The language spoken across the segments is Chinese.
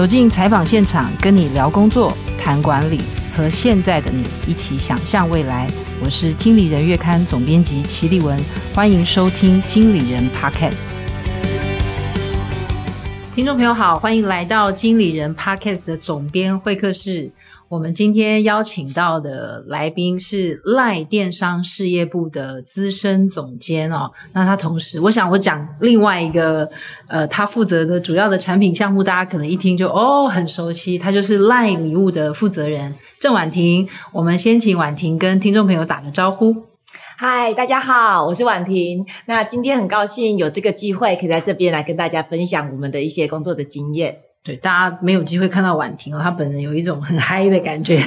走进采访现场，跟你聊工作、谈管理，和现在的你一起想象未来。我是经理人月刊总编辑齐立文，欢迎收听经理人 Podcast。听众朋友好，欢迎来到经理人 Podcast 的总编会客室。我们今天邀请到的来宾是赖电商事业部的资深总监哦。那他同时，我想我讲另外一个，呃，他负责的主要的产品项目，大家可能一听就哦很熟悉，他就是赖礼物的负责人郑婉婷。我们先请婉婷跟听众朋友打个招呼。嗨，大家好，我是婉婷。那今天很高兴有这个机会，可以在这边来跟大家分享我们的一些工作的经验。对，大家没有机会看到婉婷哦，她本人有一种很嗨的感觉，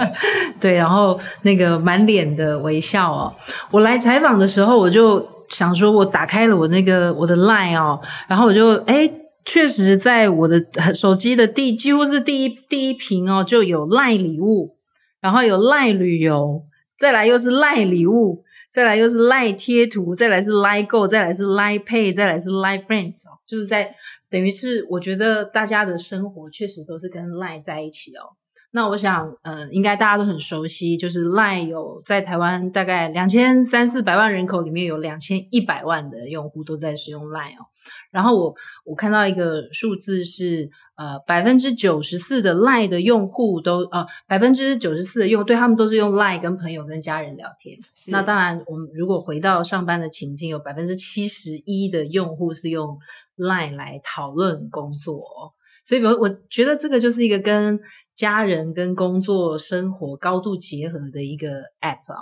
对，然后那个满脸的微笑哦。我来采访的时候，我就想说，我打开了我那个我的 Line 哦，然后我就诶确实在我的手机的第几乎是第一第一屏哦，就有 LINE 礼物，然后有 LINE 旅游，再来又是 LINE 礼物，再来又是 LINE 贴图，再来是赖购，再来是 LINE Pay，再来是 LINE Friends 哦，就是在。等于是，我觉得大家的生活确实都是跟 LINE 在一起哦。那我想，呃，应该大家都很熟悉，就是 LINE 有在台湾大概两千三四百万人口里面有两千一百万的用户都在使用 LINE 哦。然后我我看到一个数字是，呃，百分之九十四的 LINE 的用户都，呃，百分之九十四的用对他们都是用 LINE 跟朋友跟家人聊天。那当然，我们如果回到上班的情境，有百分之七十一的用户是用 LINE 来讨论工作哦，所以我我觉得这个就是一个跟家人、跟工作、生活高度结合的一个 App 啊。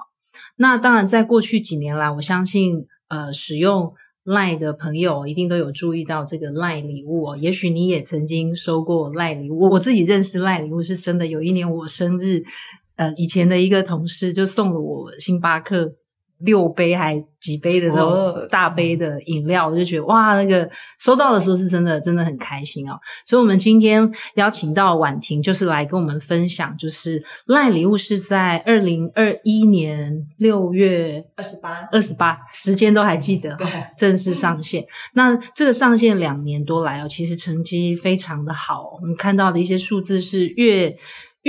那当然，在过去几年来，我相信呃，使用赖的朋友一定都有注意到这个赖礼物哦。也许你也曾经收过赖礼物，我自己认识赖礼物是真的。有一年我生日，呃，以前的一个同事就送了我星巴克。六杯还几杯的那种大杯的饮料，我就觉得哇，那个收到的时候是真的真的很开心哦。所以，我们今天邀请到婉婷，就是来跟我们分享，就是赖礼物是在二零二一年六月二十八，二十八，时间都还记得，对，正式上线。那这个上线两年多来哦，其实成绩非常的好，我们看到的一些数字是月。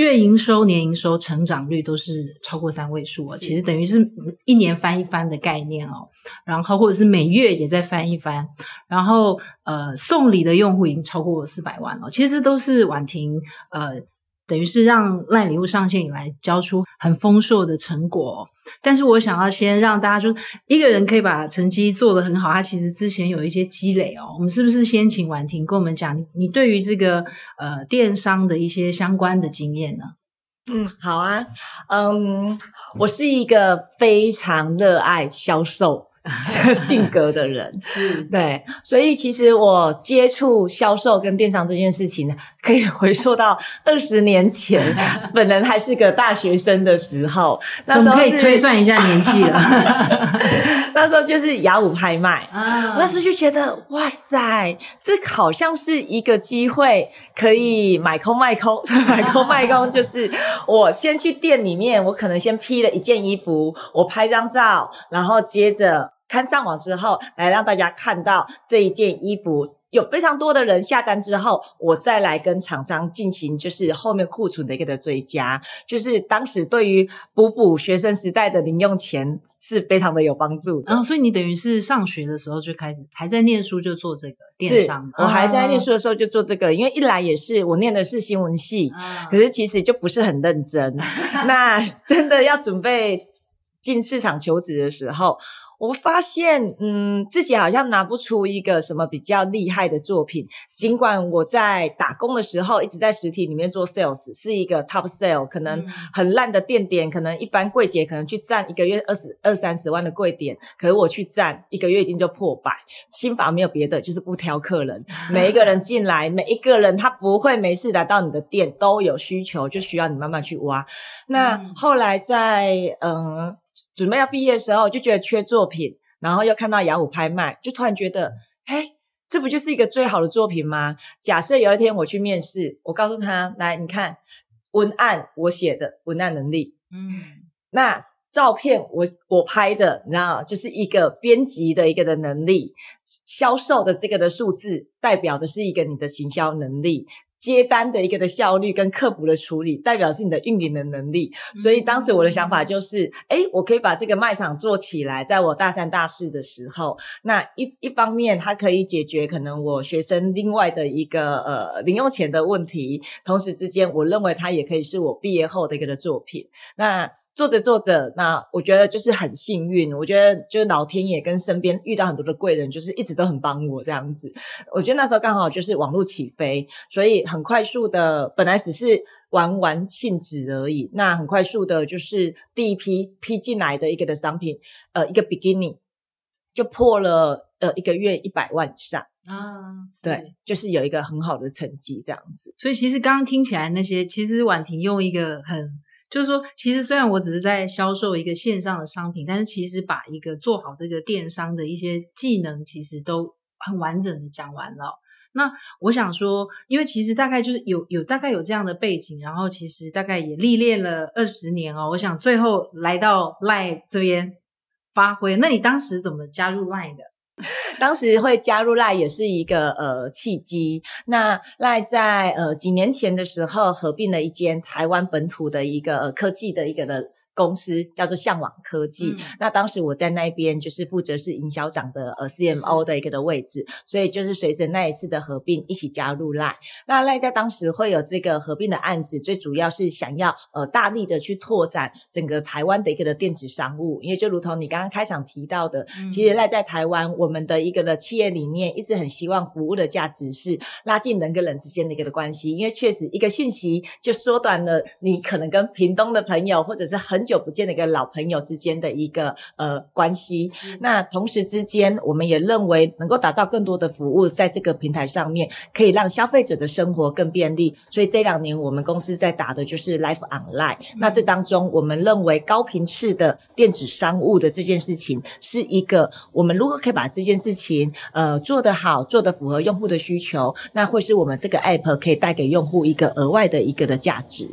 月营收、年营收成长率都是超过三位数啊，其实等于是一年翻一番的概念哦。然后或者是每月也在翻一番，然后呃送礼的用户已经超过四百万了。其实这都是婉婷呃。等于是让赖礼物上线以来交出很丰硕的成果，但是我想要先让大家说，一个人可以把成绩做得很好，他其实之前有一些积累哦。我们是不是先请婉婷跟我们讲，你对于这个呃电商的一些相关的经验呢？嗯，好啊，嗯，我是一个非常热爱销售。性格的人 是对，所以其实我接触销售跟电商这件事情呢，可以回溯到二十年前，本人还是个大学生的时候，那时候可以推算一下年纪了。那时候就是雅虎拍卖，啊，那时候就觉得哇塞，这好像是一个机会，可以买空卖空，买空卖空就是我先去店里面，我可能先批了一件衣服，我拍张照，然后接着。看上网之后，来让大家看到这一件衣服有非常多的人下单之后，我再来跟厂商进行就是后面库存的一个的追加，就是当时对于补补学生时代的零用钱是非常的有帮助的。然后，所以你等于是上学的时候就开始还在念书就做这个电商。是，我还在念书的时候就做这个，因为一来也是我念的是新闻系，可是其实就不是很认真。那真的要准备进市场求职的时候。我发现，嗯，自己好像拿不出一个什么比较厉害的作品。尽管我在打工的时候一直在实体里面做 sales，是一个 top sale，可能很烂的店点，可能一般柜姐可能去占一个月二十二三十万的柜点，可是我去占一个月已经就破百。新房没有别的，就是不挑客人，每一个人进来，每一个人他不会没事来到你的店，都有需求，就需要你慢慢去挖。那后来在嗯。准备要毕业的时候，就觉得缺作品，然后又看到雅虎拍卖，就突然觉得，嘿，这不就是一个最好的作品吗？假设有一天我去面试，我告诉他，来，你看文案我写的文案能力，嗯，那照片我我拍的，你知道，就是一个编辑的一个的能力，销售的这个的数字代表的是一个你的行销能力。接单的一个的效率跟客服的处理，代表是你的运营的能力。所以当时我的想法就是，哎，我可以把这个卖场做起来，在我大三大四的时候，那一一方面它可以解决可能我学生另外的一个呃零用钱的问题，同时之间我认为它也可以是我毕业后的一个的作品。那做着做着，那我觉得就是很幸运。我觉得就是老天爷跟身边遇到很多的贵人，就是一直都很帮我这样子。我觉得那时候刚好就是网络起飞，所以很快速的，本来只是玩玩性质而已。那很快速的，就是第一批批进来的一个的商品，呃，一个 beginning 就破了呃一个月一百万以上啊。对，就是有一个很好的成绩这样子。所以其实刚刚听起来那些，其实婉婷用一个很。就是说，其实虽然我只是在销售一个线上的商品，但是其实把一个做好这个电商的一些技能，其实都很完整的讲完了。那我想说，因为其实大概就是有有大概有这样的背景，然后其实大概也历练了二十年哦。我想最后来到 LINE 这边发挥，那你当时怎么加入 LINE 的？当时会加入赖也是一个呃契机。那赖在呃几年前的时候合并了一间台湾本土的一个、呃、科技的一个的。公司叫做向往科技，嗯、那当时我在那边就是负责是营销长的呃 CMO 的一个的位置，所以就是随着那一次的合并一起加入 LINE。那 LINE 在当时会有这个合并的案子，最主要是想要呃大力的去拓展整个台湾的一个的电子商务，因为就如同你刚刚开场提到的，嗯、其实 LINE 在台湾我们的一个的企业理念一直很希望服务的价值是拉近人跟人之间的一个的关系，因为确实一个讯息就缩短了你可能跟屏东的朋友或者是很久不见的一个老朋友之间的一个呃关系，那同时之间，我们也认为能够打造更多的服务，在这个平台上面，可以让消费者的生活更便利。所以这两年我们公司在打的就是 Life Online。那这当中，我们认为高频次的电子商务的这件事情，是一个我们如果可以把这件事情呃做得好，做得符合用户的需求，那会是我们这个 App 可以带给用户一个额外的一个的价值。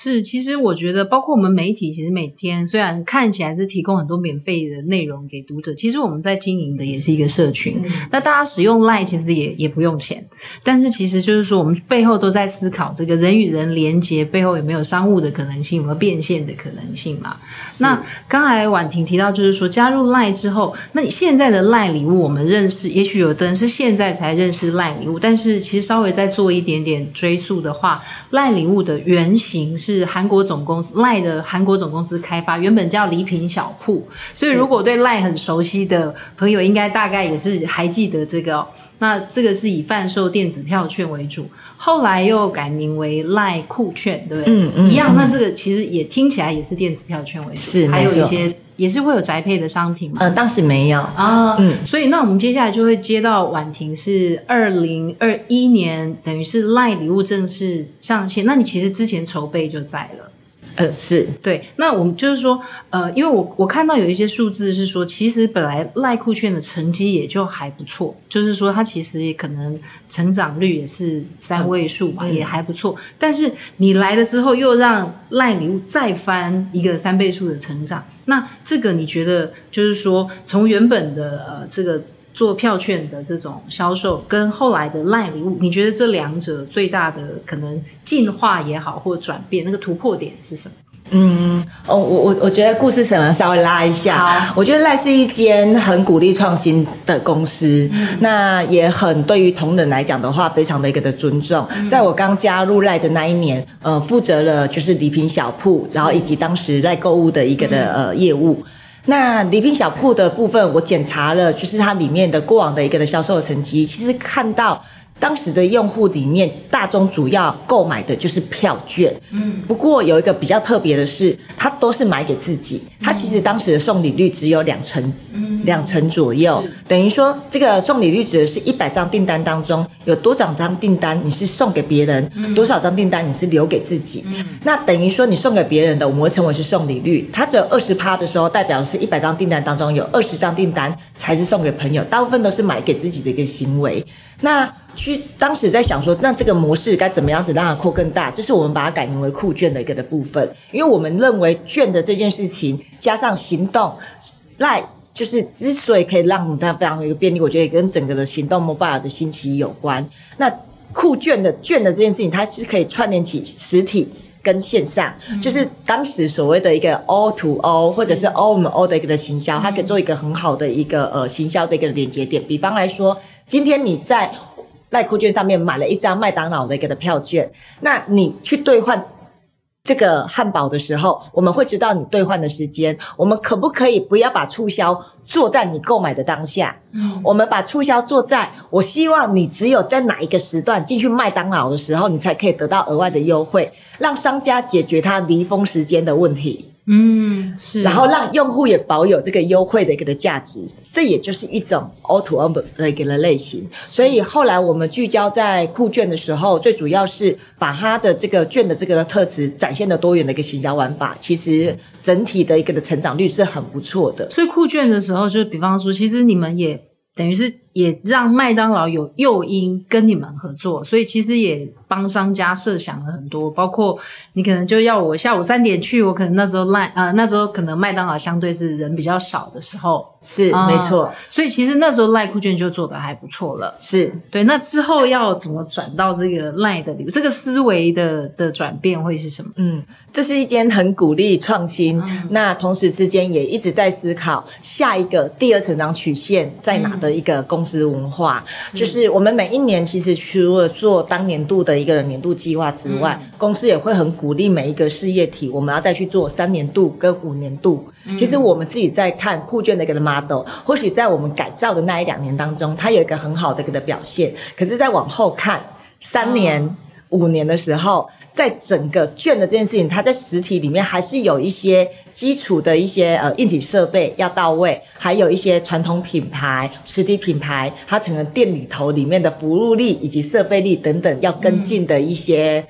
是，其实我觉得，包括我们媒体，其实每天虽然看起来是提供很多免费的内容给读者，其实我们在经营的也是一个社群。嗯、那大家使用 LINE 其实也也不用钱，但是其实就是说，我们背后都在思考这个人与人连接背后有没有商务的可能性，有没有变现的可能性嘛？那刚才婉婷提到，就是说加入 LINE 之后，那你现在的 LINE 礼物，我们认识，也许有的人是现在才认识 LINE 礼物，但是其实稍微再做一点点追溯的话，LINE 礼物的原型是。是韩国总公司 LINE 的韩国总公司开发，原本叫礼品小铺，所以如果对 LINE 很熟悉的朋友，应该大概也是还记得这个哦。那这个是以贩售电子票券为主，后来又改名为 LINE 酷券，对不对？嗯嗯。一样，那这个其实也听起来也是电子票券为主，是还有一些。也是会有宅配的商品吗？嗯，当时没有啊。嗯，所以那我们接下来就会接到婉婷是二零二一年，等于是 LINE 礼物正式上线。那你其实之前筹备就在了。呃，是对。那我们就是说，呃，因为我我看到有一些数字是说，其实本来赖酷券的成绩也就还不错，就是说它其实也可能成长率也是三位数嘛，嗯、也还不错。但是你来了之后，又让赖礼物再翻一个三倍数的成长，那这个你觉得就是说，从原本的呃这个。做票券的这种销售，跟后来的 LINE 礼物，你觉得这两者最大的可能进化也好，或转变，那个突破点是什么？嗯，哦，我我我觉得故事可能稍微拉一下。好我觉得 LINE 是一间很鼓励创新的公司，嗯、那也很对于同仁来讲的话，非常的一个的尊重。嗯、在我刚加入 LINE 的那一年，呃，负责了就是礼品小铺，然后以及当时 LINE 购物的一个的呃业务。那礼品小铺的部分，我检查了，就是它里面的过往的一个的销售的成绩，其实看到。当时的用户里面，大众主要购买的就是票券。嗯，不过有一个比较特别的是，他都是买给自己。他其实当时的送礼率只有两成，嗯，两成左右。等于说，这个送礼率指的是一百张订单当中有多少张订单你是送给别人，嗯、多少张订单你是留给自己。嗯，那等于说你送给别人的，我们会称为是送礼率。它只有二十趴的时候，代表是一百张订单当中有二十张订单才是送给朋友，大部分都是买给自己的一个行为。那去当时在想说，那这个模式该怎么样子让它扩更大？这是我们把它改名为酷券的一个的部分，因为我们认为券的这件事情加上行动，LINE 就是之所以可以让它非常的一个便利，我觉得也跟整个的行动 mobile 的兴起有关。那酷券的券的这件事情，它是可以串联起实体跟线上，嗯、就是当时所谓的一个 O to O 或者是 O 们 O 的一个的行销，它可以做一个很好的一个呃行销的一个连接点。比方来说，今天你在赖酷券上面买了一张麦当劳的一个的票券，那你去兑换。这个汉堡的时候，我们会知道你兑换的时间。我们可不可以不要把促销做在你购买的当下？嗯，我们把促销做在我希望你只有在哪一个时段进去麦当劳的时候，你才可以得到额外的优惠，让商家解决他离峰时间的问题。嗯，是，然后让用户也保有这个优惠的一个的价值，这也就是一种 O2O 的一个的类型。所以后来我们聚焦在酷券的时候，最主要是把它的这个券的这个特质展现的多元的一个行销玩法，其实整体的一个的成长率是很不错的。所以酷券的时候，就是比方说，其实你们也等于是也让麦当劳有诱因跟你们合作，所以其实也。帮商家设想了很多，包括你可能就要我下午三点去，我可能那时候赖啊，那时候可能麦当劳相对是人比较少的时候，是、嗯、没错。所以其实那时候赖酷券就做的还不错了，是对。那之后要怎么转到这个赖的这个思维的的转变会是什么？嗯，这是一间很鼓励创新，嗯、那同时之间也一直在思考下一个第二成长曲线在哪的一个公司文化，嗯、就是我们每一年其实除了做当年度的。一个年度计划之外，嗯、公司也会很鼓励每一个事业体，我们要再去做三年度跟五年度。嗯、其实我们自己在看酷券的一个 model，或许在我们改造的那一两年当中，它有一个很好的一个的表现。可是再往后看三年。哦五年的时候，在整个券的这件事情，它在实体里面还是有一些基础的一些呃硬体设备要到位，还有一些传统品牌、实体品牌，它整个店里头里面的服务力以及设备力等等要跟进的一些。嗯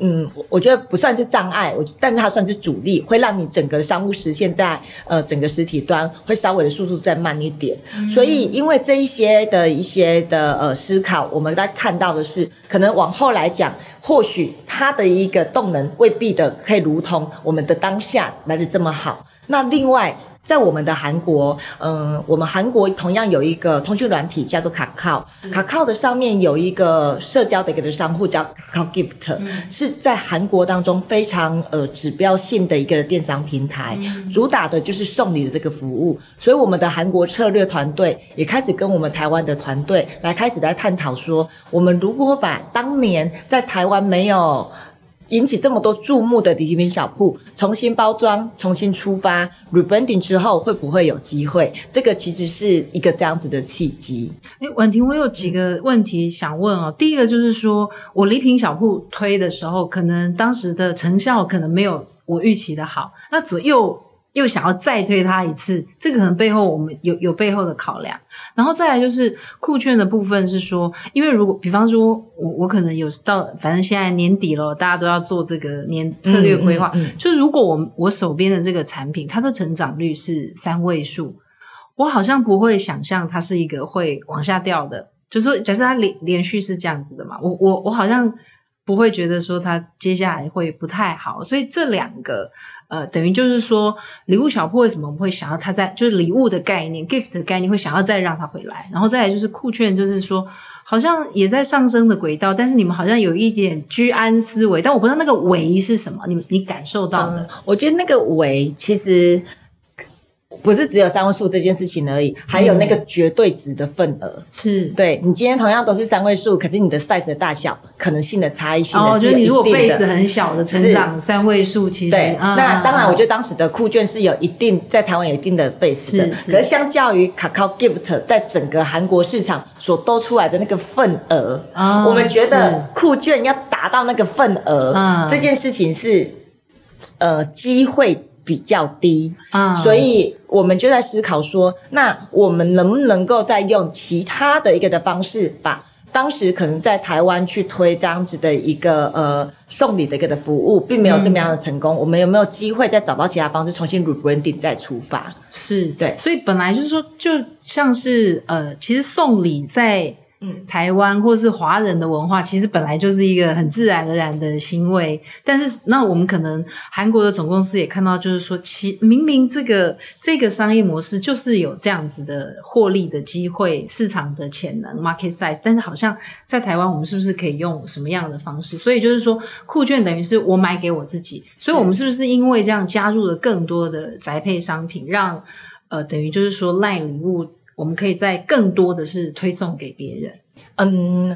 嗯，我我觉得不算是障碍，我但是它算是阻力，会让你整个商务实现在呃整个实体端会稍微的速度再慢一点。嗯、所以因为这一些的一些的呃思考，我们在看到的是，可能往后来讲，或许它的一个动能未必的可以如同我们的当下来的这么好。那另外。在我们的韩国，嗯、呃，我们韩国同样有一个通讯软体叫做卡靠，卡靠的上面有一个社交的一个商户叫卡靠 Gift，、嗯、是在韩国当中非常呃指标性的一个电商平台，嗯、主打的就是送礼的这个服务。所以我们的韩国策略团队也开始跟我们台湾的团队来开始来探讨说，我们如果把当年在台湾没有。引起这么多注目的礼品小铺重新包装、重新出发，rebranding 之后会不会有机会？这个其实是一个这样子的契机。哎，婉婷，我有几个问题想问哦。第一个就是说，我礼品小铺推的时候，可能当时的成效可能没有我预期的好，那左右。又想要再推它一次，这个可能背后我们有有背后的考量，然后再来就是酷券的部分是说，因为如果比方说我我可能有到，反正现在年底了，大家都要做这个年策略规划，嗯嗯。嗯、就是如果我我手边的这个产品它的成长率是三位数，我好像不会想象它是一个会往下掉的，就是说假设它连连续是这样子的嘛，我我我好像不会觉得说他接下来会不太好，所以这两个。呃，等于就是说，礼物小铺为什么我们会想要他在，就是礼物的概念，gift 的概念，会想要再让他回来，然后再来就是酷券，就是说好像也在上升的轨道，但是你们好像有一点居安思危，但我不知道那个危是什么，你你感受到的？我觉得那个危其实。不是只有三位数这件事情而已，还有那个绝对值的份额。是，对，你今天同样都是三位数，可是你的 size 的大小可能性的差异性的。哦，我觉得你如果 base 很小的成长，三位数其实对。那当然，我觉得当时的酷券是有一定在台湾有一定的 base 的，可是相较于 Kakao Gift 在整个韩国市场所多出来的那个份额，我们觉得酷券要达到那个份额，这件事情是呃机会。比较低啊，所以我们就在思考说，那我们能不能够再用其他的一个的方式，把当时可能在台湾去推这样子的一个呃送礼的一个的服务，并没有这么样的成功。嗯、我们有没有机会再找到其他方式，重新 rebranding 再出发？是对，所以本来就是说，就像是呃，其实送礼在嗯，台湾或是华人的文化，其实本来就是一个很自然而然的行为。但是，那我们可能韩国的总公司也看到，就是说，其明明这个这个商业模式就是有这样子的获利的机会、市场的潜能 （market size），但是好像在台湾，我们是不是可以用什么样的方式？所以就是说，酷券等于是我买给我自己，所以我们是不是因为这样加入了更多的宅配商品，让呃，等于就是说赖礼物。我们可以在更多的是推送给别人。嗯，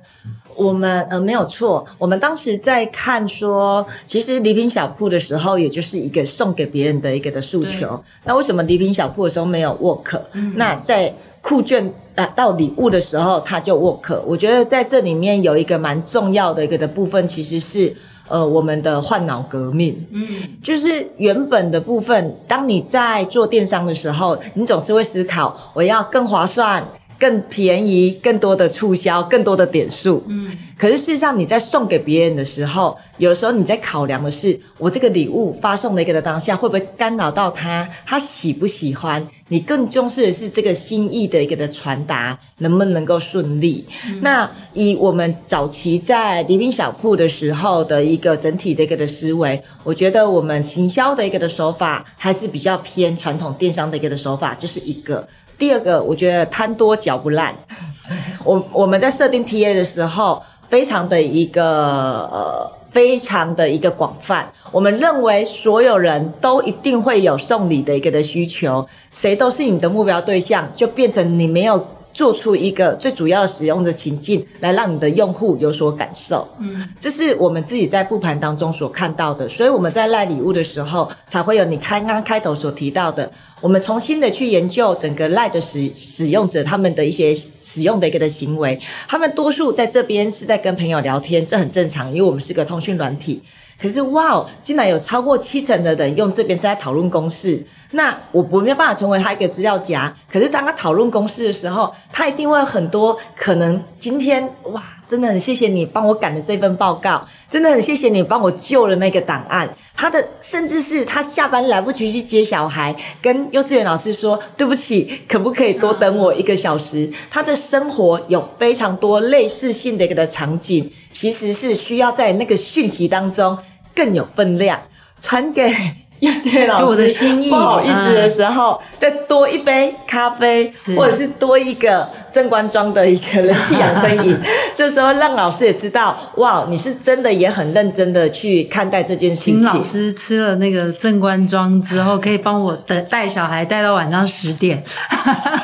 我们呃没有错。我们当时在看说，其实礼品小铺的时候，也就是一个送给别人的一个的诉求。那为什么礼品小铺的时候没有 work？嗯，那在酷券啊到礼物的时候，它就 work。我觉得在这里面有一个蛮重要的一个的部分，其实是。呃，我们的换脑革命，嗯，就是原本的部分，当你在做电商的时候，你总是会思考，我要更划算。更便宜，更多的促销，更多的点数。嗯，可是事实上，你在送给别人的时候，有时候你在考量的是，我这个礼物发送的一个的当下，会不会干扰到他？他喜不喜欢？你更重视的是这个心意的一个的传达，能不能够顺利？嗯、那以我们早期在礼品小铺的时候的一个整体的一个的思维，我觉得我们行销的一个的手法还是比较偏传统电商的一个的手法，就是一个。第二个，我觉得贪多嚼不烂。我我们在设定 TA 的时候，非常的一个呃，非常的一个广泛。我们认为所有人都一定会有送礼的一个的需求，谁都是你的目标对象，就变成你没有。做出一个最主要的使用的情境，来让你的用户有所感受。嗯，这是我们自己在复盘当中所看到的，所以我们在赖礼物的时候，才会有你刚刚开头所提到的，我们重新的去研究整个赖的使使用者他们的一些使用的一个的行为，他们多数在这边是在跟朋友聊天，这很正常，因为我们是个通讯软体。可是哇，竟然有超过七成的人用这边是在讨论公式。那我我没有办法成为他一个资料夹。可是当他讨论公式的时候，他一定会有很多可能。今天哇，真的很谢谢你帮我赶的这份报告，真的很谢谢你帮我救了那个档案。他的甚至是他下班来不及去接小孩，跟幼稚园老师说对不起，可不可以多等我一个小时？他的生活有非常多类似性的一个的场景，其实是需要在那个讯息当中。更有分量，传给幼稚园老师。我的心意，不好意思的时候，嗯、再多一杯咖啡，或者是多一个正官庄的一个人气养生饮。这时候让老师也知道，哇，你是真的也很认真的去看待这件事情。请老师吃了那个正官庄之后，可以帮我带带小孩带到晚上十点。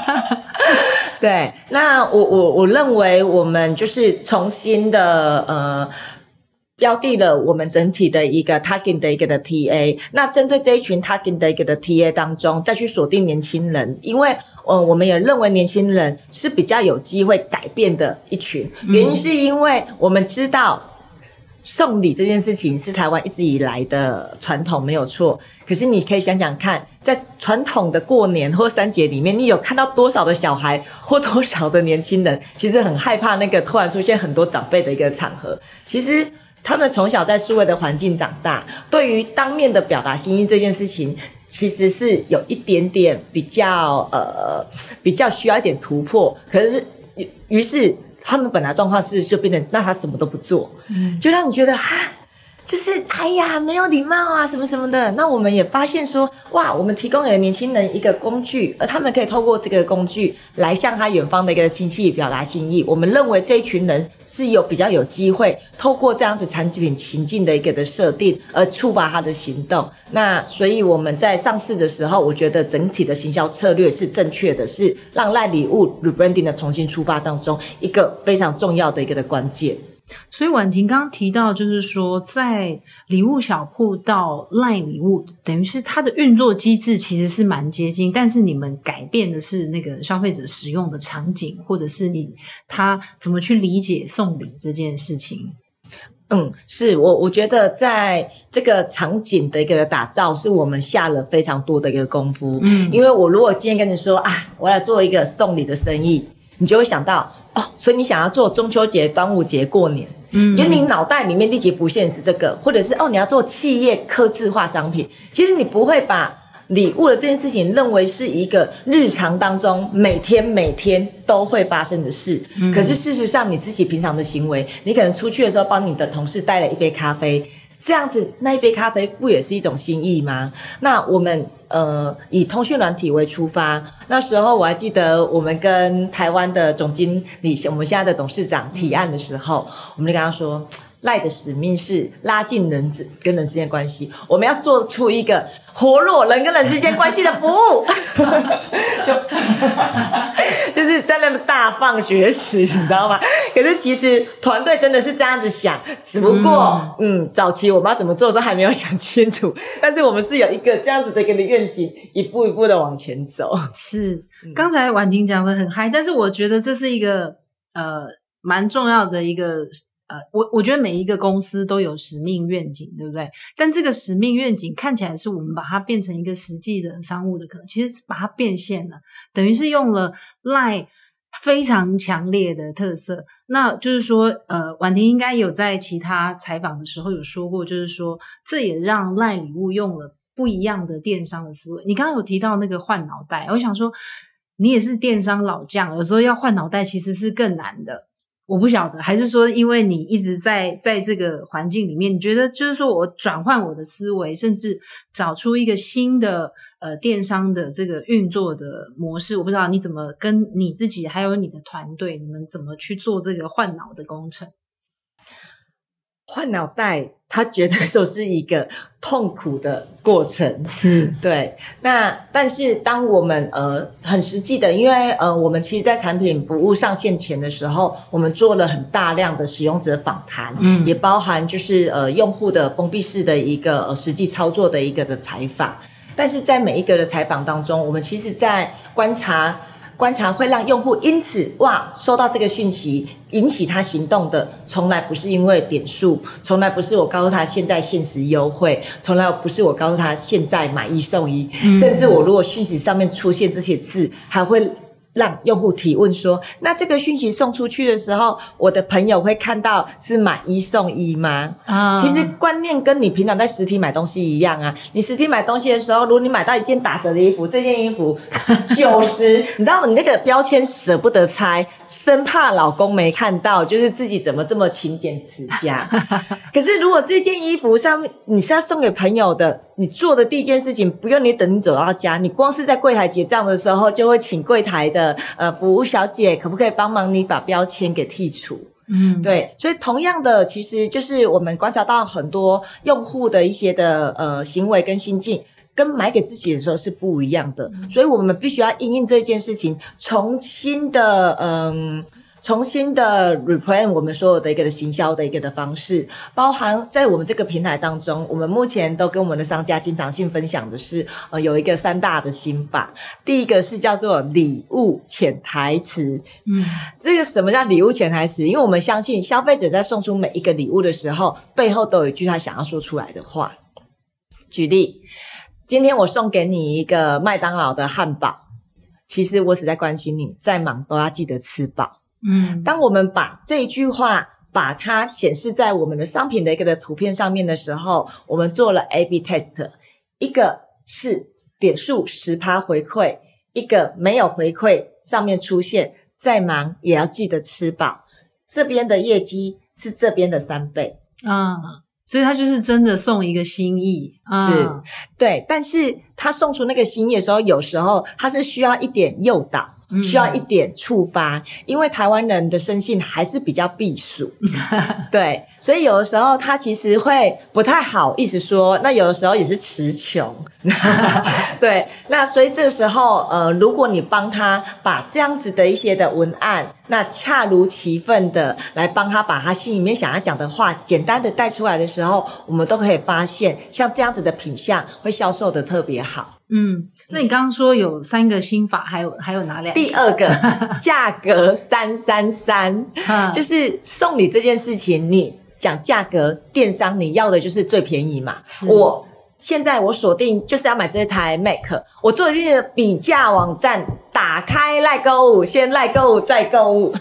对，那我我我认为我们就是重新的呃。标定了我们整体的一个 target 的一个的 TA，那针对这一群 target 的一个的 TA 当中，再去锁定年轻人，因为呃，我们也认为年轻人是比较有机会改变的一群，原因是因为我们知道送礼这件事情是台湾一直以来的传统，没有错。可是你可以想想看，在传统的过年或三节里面，你有看到多少的小孩或多少的年轻人，其实很害怕那个突然出现很多长辈的一个场合，其实。他们从小在数位的环境长大，对于当面的表达心意这件事情，其实是有一点点比较呃比较需要一点突破。可是于于是他们本来状况是就变成那他什么都不做，嗯，就让你觉得哈。就是哎呀，没有礼貌啊，什么什么的。那我们也发现说，哇，我们提供给年轻人一个工具，而他们可以透过这个工具来向他远方的一个亲戚表达心意。我们认为这一群人是有比较有机会透过这样子产品情境的一个的设定，而触发他的行动。那所以我们在上市的时候，我觉得整体的行销策略是正确的，是让赖礼物 rebranding 的重新出发当中一个非常重要的一个的关键。所以婉婷刚刚提到，就是说，在礼物小铺到赖礼物，等于是它的运作机制其实是蛮接近，但是你们改变的是那个消费者使用的场景，或者是你他怎么去理解送礼这件事情。嗯，是我我觉得在这个场景的一个打造，是我们下了非常多的一个功夫。嗯，因为我如果今天跟你说啊，我来做一个送礼的生意。你就会想到哦，所以你想要做中秋节、端午节、过年，嗯，就你脑袋里面立即浮现是这个，或者是哦，你要做企业刻字化商品，其实你不会把礼物的这件事情认为是一个日常当中每天每天都会发生的事。嗯、可是事实上，你自己平常的行为，你可能出去的时候帮你的同事带了一杯咖啡，这样子那一杯咖啡不也是一种心意吗？那我们呃以通讯软体为出发，那时候我还记得我们跟台湾的总经理，我们现在的董事长提案的时候，我们就跟他说。赖的使命是拉近人之跟人之间关系，我们要做出一个活络人跟人之间关系的服务，就就是在那么大放厥词，你知道吗？可是其实团队真的是这样子想，只不过嗯，嗯，早期我们要怎么做都还没有想清楚，但是我们是有一个这样子的一个愿景，一步一步的往前走。是，刚才婉婷讲的很嗨，但是我觉得这是一个呃蛮重要的一个。呃，我我觉得每一个公司都有使命愿景，对不对？但这个使命愿景看起来是我们把它变成一个实际的商务的可能，其实是把它变现了，等于是用了 LINE 非常强烈的特色。那就是说，呃，婉婷应该有在其他采访的时候有说过，就是说这也让 LINE 礼物用了不一样的电商的思维。你刚刚有提到那个换脑袋，我想说你也是电商老将，有时候要换脑袋其实是更难的。我不晓得，还是说，因为你一直在在这个环境里面，你觉得就是说我转换我的思维，甚至找出一个新的呃电商的这个运作的模式，我不知道你怎么跟你自己还有你的团队，你们怎么去做这个换脑的工程？换脑袋，它绝对都是一个 痛苦的过程。嗯，对。那但是当我们呃很实际的，因为呃我们其实，在产品服务上线前的时候，我们做了很大量的使用者访谈，嗯，也包含就是呃用户的封闭式的一个呃实际操作的一个的采访。但是在每一个的采访当中，我们其实在观察。观察会让用户因此哇收到这个讯息引起他行动的，从来不是因为点数，从来不是我告诉他现在限时优惠，从来不是我告诉他现在买一送一，嗯、甚至我如果讯息上面出现这些字，还会。让用户提问说：“那这个讯息送出去的时候，我的朋友会看到是买一送一吗？”啊，其实观念跟你平常在实体买东西一样啊。你实体买东西的时候，如果你买到一件打折的衣服，这件衣服九十，你知道你那个标签舍不得拆，生怕老公没看到，就是自己怎么这么勤俭持家。可是如果这件衣服上面你是要送给朋友的，你做的第一件事情不用你等你走到家，你光是在柜台结账的时候就会请柜台的。呃呃，服务小姐可不可以帮忙你把标签给剔除？嗯，对，所以同样的，其实就是我们观察到很多用户的一些的呃行为跟心境，跟买给自己的时候是不一样的，嗯、所以我们必须要应应这件事情，重新的嗯。呃重新的 replan 我们所有的一个的行销的一个的方式，包含在我们这个平台当中，我们目前都跟我们的商家经常性分享的是，呃，有一个三大的心法。第一个是叫做礼物潜台词，嗯，这个什么叫礼物潜台词？因为我们相信消费者在送出每一个礼物的时候，背后都有一句他想要说出来的话。举例，今天我送给你一个麦当劳的汉堡，其实我只在关心你，再忙都要记得吃饱。嗯，当我们把这一句话把它显示在我们的商品的一个的图片上面的时候，我们做了 A/B test，一个是点数十趴回馈，一个没有回馈，上面出现再忙也要记得吃饱，这边的业绩是这边的三倍。啊，所以他就是真的送一个心意，啊、是。对，但是他送出那个心意的时候，有时候他是需要一点诱导。需要一点触发，嗯、因为台湾人的生性还是比较避暑，对，所以有的时候他其实会不太好意思说，那有的时候也是词穷，对，那所以这个时候，呃，如果你帮他把这样子的一些的文案，那恰如其分的来帮他把他心里面想要讲的话，简单的带出来的时候，我们都可以发现，像这样子的品相会销售的特别好。嗯，那你刚刚说有三个心法，还有还有哪两个？第二个 价格三三三，就是送礼这件事情，你讲价格，电商你要的就是最便宜嘛。我现在我锁定就是要买这台 Mac，我做一个比价网站，打开赖购物，先赖购物再购物，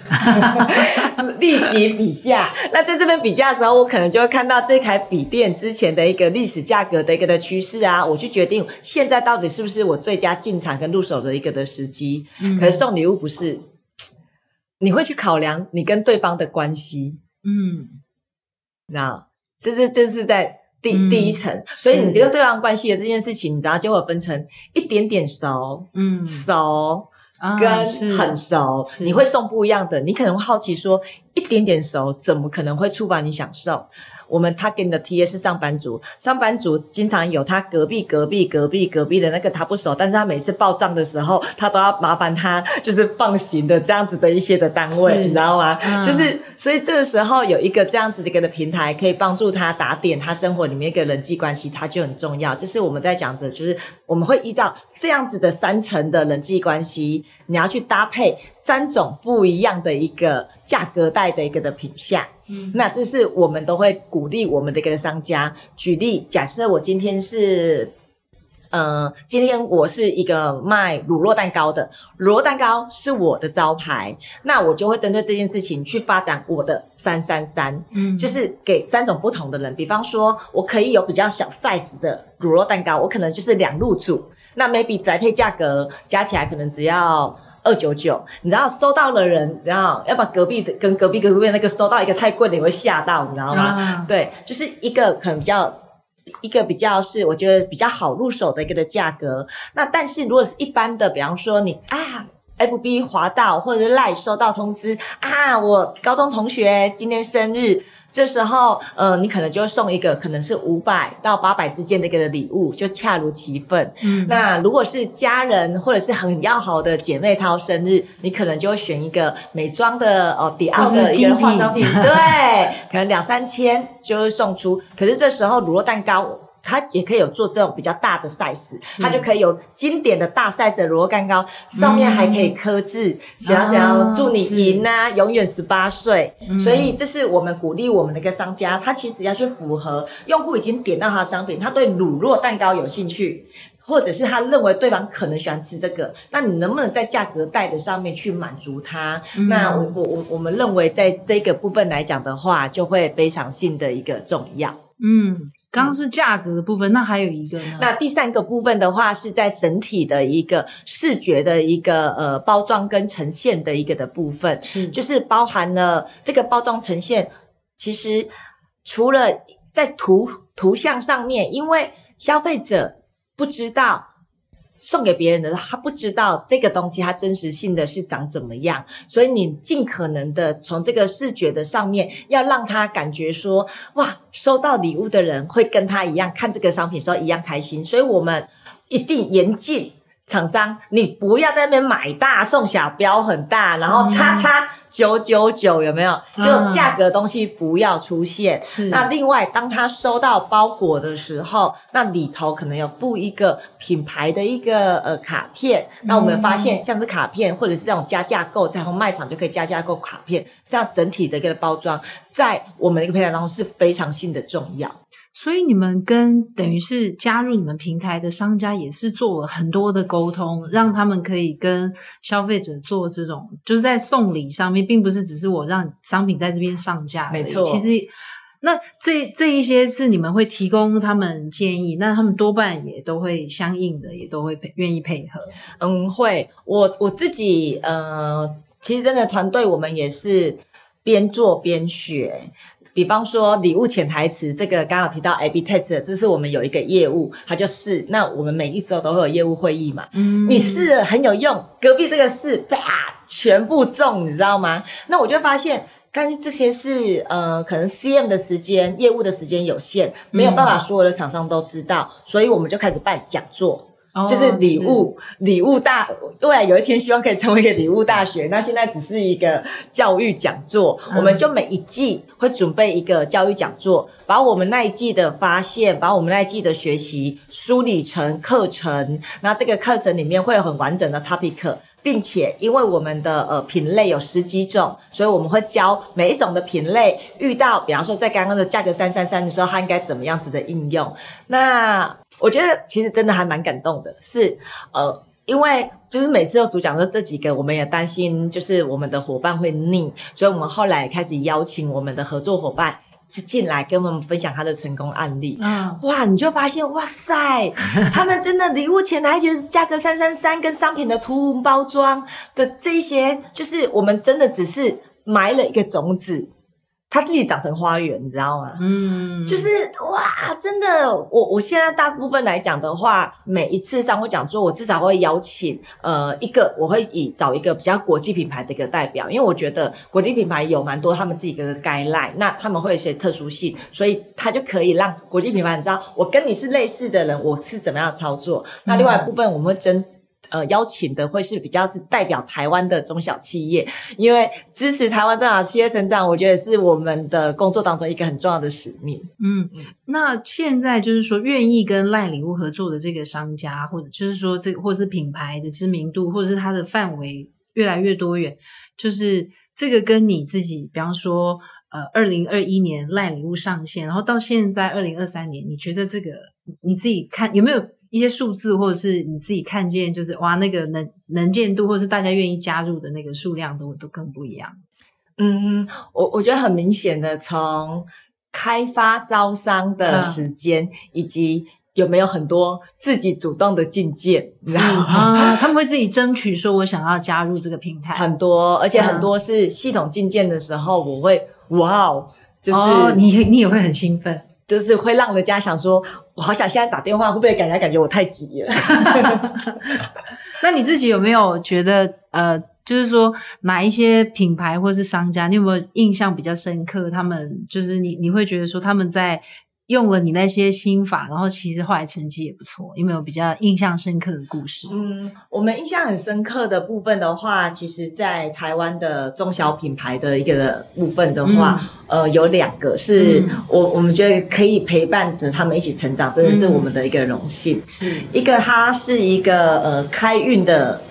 立即比价。那在这边比价的时候，我可能就会看到这台笔电之前的一个历史价格的一个的趋势啊，我去决定现在到底是不是我最佳进场跟入手的一个的时机。嗯、可是送礼物不是，你会去考量你跟对方的关系。嗯，那这这这是在。第第一层，嗯、所以你这个对方关系的这件事情，你知道就会分成一点点熟，嗯，熟跟很熟，啊、你会送不一样的。你可能会好奇说，一点点熟怎么可能会触发你想送？我们他给你的 TA 是上班族，上班族经常有他隔壁隔壁隔壁隔壁的那个他不熟，但是他每次报账的时候，他都要麻烦他就是放行的这样子的一些的单位，你知道吗？嗯、就是所以这个时候有一个这样子的一个的平台，可以帮助他打点他生活里面一个人际关系，他就很重要。这是我们在讲着，就是我们会依照这样子的三层的人际关系，你要去搭配三种不一样的一个价格带的一个的品项。嗯，那这是我们都会鼓励我们的一个商家。举例，假设我今天是，呃，今天我是一个卖乳酪蛋糕的，乳酪蛋糕是我的招牌，那我就会针对这件事情去发展我的三三三，嗯，就是给三种不同的人。比方说，我可以有比较小 size 的乳酪蛋糕，我可能就是两入组，那 maybe 宅配价格加起来可能只要。二九九，你知道收到的人，然后要把隔壁的跟隔壁隔壁那个收到一个太贵的，你会吓到，你知道吗？啊、对，就是一个可能比较一个比较是我觉得比较好入手的一个的价格。那但是如果是一般的，比方说你啊。FB 滑到或者是 LINE 收到通知啊，我高中同学今天生日，这时候呃，你可能就会送一个可能是五百到八百之间的一个礼物，就恰如其分。嗯，那如果是家人或者是很要好的姐妹淘生日，你可能就会选一个美妆的哦，迪奥的一个化妆品，对，可能两三千就会送出。可是这时候乳酪蛋糕。它也可以有做这种比较大的 size，它就可以有经典的大 size 的乳酪蛋糕，上面还可以刻字，想要想要祝你赢啊，永远十八岁。所以这是我们鼓励我们的一个商家，他其实要去符合用户已经点到他的商品，他对乳酪蛋糕有兴趣，或者是他认为对方可能喜欢吃这个，那你能不能在价格带的上面去满足他？那我我我我们认为在这个部分来讲的话，就会非常性的一个重要。嗯。刚刚是价格的部分，那还有一个呢？那第三个部分的话，是在整体的一个视觉的一个呃包装跟呈现的一个的部分，嗯，就是包含了这个包装呈现。其实除了在图图像上面，因为消费者不知道。送给别人的，他不知道这个东西它真实性的是长怎么样，所以你尽可能的从这个视觉的上面，要让他感觉说，哇，收到礼物的人会跟他一样看这个商品时候一样开心，所以我们一定严禁。厂商，你不要在那边买大送小，标很大，然后叉叉九九九有没有？就价格东西不要出现。是。那另外，当他收到包裹的时候，那里头可能有附一个品牌的一个呃卡片。那我们发现，像是卡片或者是这种加价购，在从卖场就可以加价购卡片，这样整体的一个包装，在我们的一个平台当中是非常性的重要。所以你们跟等于是加入你们平台的商家也是做了很多的沟通，让他们可以跟消费者做这种，就是在送礼上面，并不是只是我让商品在这边上架。没错，其实那这这一些是你们会提供他们建议，那他们多半也都会相应的，也都会愿意配合。嗯，会。我我自己呃，其实真的团队我们也是边做边学。比方说礼物潜台词，这个刚好提到 A/B test，这是我们有一个业务，它就试。那我们每一周都会有业务会议嘛，嗯，你试了很有用，隔壁这个试，啪，全部中，你知道吗？那我就发现，但是这些是呃，可能 CM 的时间、业务的时间有限，没有办法所有的厂商都知道，嗯，所以我们就开始办讲座。就是礼物，礼、oh, 物大，未来有一天希望可以成为一个礼物大学。那现在只是一个教育讲座，嗯、我们就每一季会准备一个教育讲座，把我们那一季的发现，把我们那一季的学习梳理成课程。那这个课程里面会有很完整的 topic，并且因为我们的呃品类有十几种，所以我们会教每一种的品类遇到，比方说在刚刚的价格三三三的时候，它应该怎么样子的应用。那我觉得其实真的还蛮感动的，是呃，因为就是每次都主讲说这几个，我们也担心就是我们的伙伴会腻，所以我们后来开始邀请我们的合作伙伴进来跟我们分享他的成功案例。嗯，哇，你就发现哇塞，他们真的礼物前台觉得价格三三三跟商品的图文包装的这些，就是我们真的只是埋了一个种子。他自己长成花园，你知道吗？嗯，就是哇，真的，我我现在大部分来讲的话，每一次上会讲座，我至少会邀请呃一个，我会以找一个比较国际品牌的一个代表，因为我觉得国际品牌有蛮多他们自己的 guideline，那他们会有一些特殊性，所以他就可以让国际品牌你知道，我跟你是类似的人，我是怎么样操作。那另外一部分我们会争。呃，邀请的会是比较是代表台湾的中小企业，因为支持台湾中小企业成长，我觉得是我们的工作当中一个很重要的使命。嗯，那现在就是说，愿意跟赖礼物合作的这个商家，或者就是说这个，或是品牌的知名度，或者是它的范围越来越多元，就是这个跟你自己，比方说，呃，二零二一年赖礼物上线，然后到现在二零二三年，你觉得这个你自己看有没有？一些数字，或者是你自己看见，就是哇，那个能能见度，或是大家愿意加入的那个数量都，都都更不一样。嗯，我我觉得很明显的，从开发招商的时间，嗯、以及有没有很多自己主动的进件，你知道吗？啊，他们会自己争取说，我想要加入这个平台。很多，而且很多是系统进件的时候，我会、嗯、哇哦，就是、哦、你你也会很兴奋。就是会让人家想说，我好想现在打电话，会不会感觉感觉我太急了？那你自己有没有觉得，呃，就是说哪一些品牌或是商家，你有没有印象比较深刻？他们就是你，你会觉得说他们在。用了你那些心法，然后其实后来成绩也不错。有没有比较印象深刻的故事？嗯，我们印象很深刻的部分的话，其实，在台湾的中小品牌的一个部分的话，嗯、呃，有两个是我我们觉得可以陪伴着他们一起成长，真的是我们的一个荣幸。是、嗯、一个，它是一个呃开运的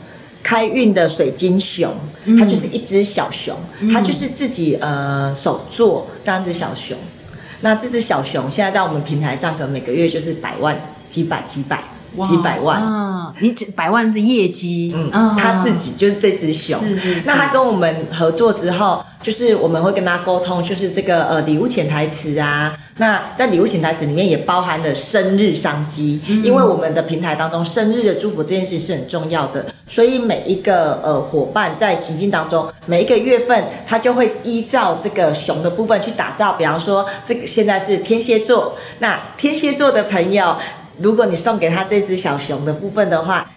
开运的水晶熊，它就是一只小熊，嗯、它就是自己呃手做这样子小熊。那这只小熊现在在我们平台上，可能每个月就是百万、几百、几百。几百万嗯！你这百万是业绩，嗯，嗯他自己就是这只熊。是是是。那他跟我们合作之后，就是我们会跟他沟通，就是这个呃礼物潜台词啊。那在礼物潜台词里面也包含了生日商机，嗯、因为我们的平台当中生日的祝福这件事是很重要的，所以每一个呃伙伴在行进当中，每一个月份他就会依照这个熊的部分去打造。比方说，这个现在是天蝎座，那天蝎座的朋友。如果你送给他这只小熊的部分的话，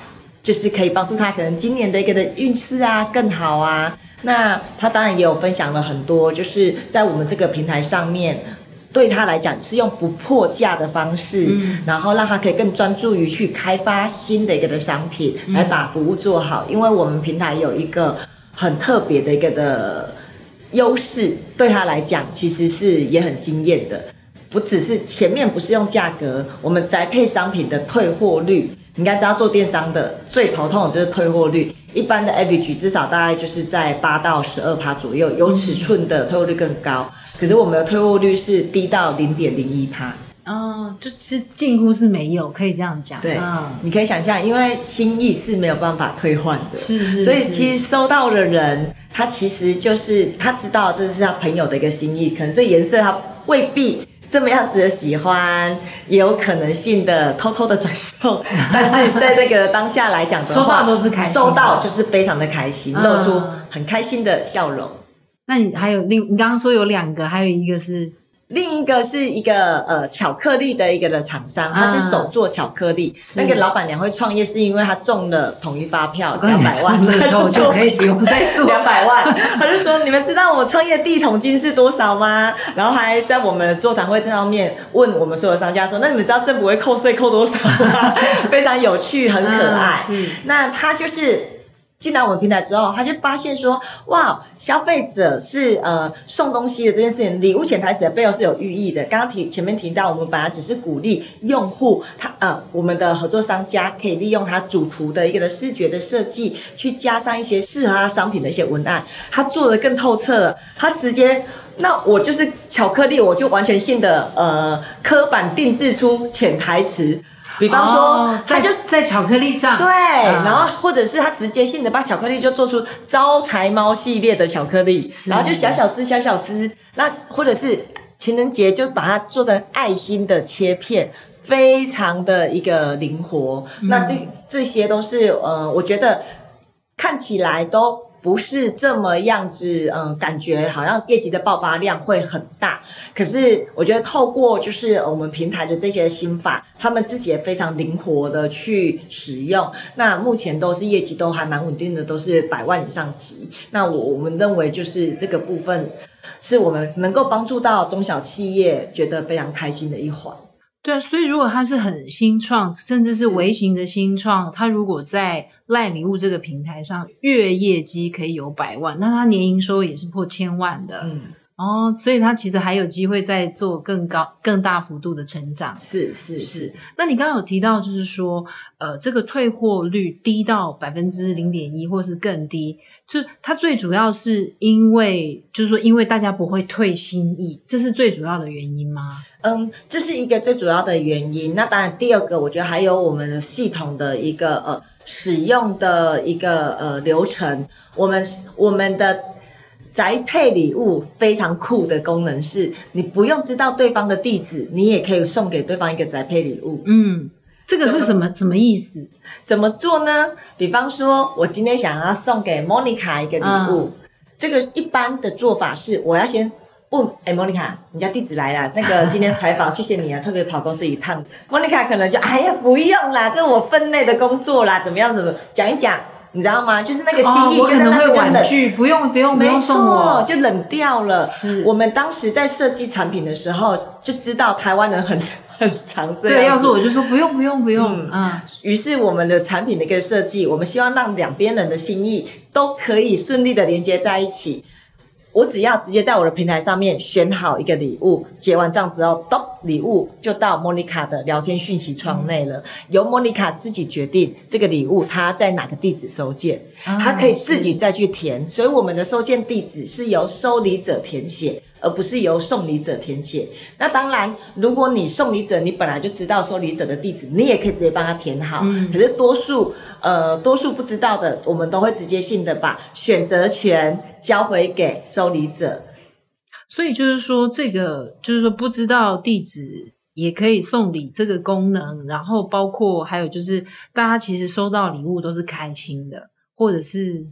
就是可以帮助他可能今年的一个的运势啊更好啊。那他当然也有分享了很多，就是在我们这个平台上面，对他来讲是用不破价的方式，嗯、然后让他可以更专注于去开发新的一个的商品，嗯、来把服务做好。因为我们平台有一个很特别的一个的优势，对他来讲其实是也很惊艳的。不只是前面不是用价格，我们宅配商品的退货率，你应该知道做电商的最头痛的就是退货率。一般的 average 至少大概就是在八到十二趴左右，有尺寸的退货率更高。可是我们的退货率是低到零点零一趴。哦，就是近乎是没有，可以这样讲。对，嗯、你可以想象，因为心意是没有办法退换的，是，是是。所以其实收到的人，他其实就是他知道这是他朋友的一个心意，可能这颜色他未必。这么样子的喜欢，也有可能性的偷偷的转送，但是在那个当下来讲的话，收到都是开心，收到就是非常的开心，露出很开心的笑容。那你还有另，你刚刚说有两个，还有一个是。另一个是一个呃巧克力的一个的厂商，他是手做巧克力。啊、那个老板娘会创业，是因为他中了统一发票两百万，他就，就可以不用再做两百万。他就说：“你们知道我创业第一桶金是多少吗？”然后还在我们的座谈会上面问我们所有商家说：“那你们知道政府会扣税扣多少吗？” 非常有趣，很可爱。啊、那他就是。进来我们平台之后，他就发现说：“哇，消费者是呃送东西的这件事情，礼物潜台词的背后是有寓意的。刚刚提前面提到，我们本来只是鼓励用户，他呃我们的合作商家可以利用他主图的一个的视觉的设计，去加上一些适合他商品的一些文案，他做得更透彻了。他直接，那我就是巧克力，我就完全性的呃刻板定制出潜台词。”比方说，哦、他就在，在巧克力上，对，嗯、然后或者是他直接性的把巧克力就做出招财猫系列的巧克力，是然后就小小只小小只，那或者是情人节就把它做成爱心的切片，非常的一个灵活。嗯、那这这些都是呃，我觉得看起来都。不是这么样子，嗯，感觉好像业绩的爆发量会很大。可是我觉得透过就是我们平台的这些心法，他们自己也非常灵活的去使用。那目前都是业绩都还蛮稳定的，都是百万以上级。那我我们认为就是这个部分，是我们能够帮助到中小企业觉得非常开心的一环。对啊，所以如果它是很新创，甚至是微型的新创，它如果在赖礼物这个平台上月业绩可以有百万，那它年营收也是破千万的。嗯。哦，所以它其实还有机会再做更高、更大幅度的成长。是是是。是是那你刚刚有提到，就是说，呃，这个退货率低到百分之零点一，或是更低，就它最主要是因为，就是说，因为大家不会退心意，这是最主要的原因吗？嗯，这是一个最主要的原因。那当然，第二个，我觉得还有我们的系统的一个呃使用的一个呃流程，我们我们的。宅配礼物非常酷的功能是，你不用知道对方的地址，你也可以送给对方一个宅配礼物。嗯，这个是什么什么意思？怎么做呢？比方说，我今天想要送给 Monica 一个礼物，嗯、这个一般的做法是，我要先问，哎，Monica，你家地址来了，那个今天采访，谢谢你啊，特别跑公司一趟。Monica 可能就，哎呀，不用啦，这是我分内的工作啦，怎么样？怎么讲一讲？你知道吗？就是那个心意，就在那边就冷，不用不用不用送我，就冷掉了。我们当时在设计产品的时候，就知道台湾人很 很常这样。对，要是我就说不用不用不用。嗯，于是我们的产品的一个设计，我们希望让两边人的心意都可以顺利的连接在一起。我只要直接在我的平台上面选好一个礼物，结完账之后，咚，礼物就到莫妮卡的聊天讯息窗内了。嗯、由莫妮卡自己决定这个礼物她在哪个地址收件，她、啊、可以自己再去填。所以我们的收件地址是由收礼者填写。而不是由送礼者填写。那当然，如果你送礼者你本来就知道收礼者的地址，你也可以直接帮他填好。嗯、可是多数呃多数不知道的，我们都会直接性的把选择权交回给收礼者。所以就是说，这个就是说不知道地址也可以送礼这个功能，然后包括还有就是大家其实收到礼物都是开心的，或者是。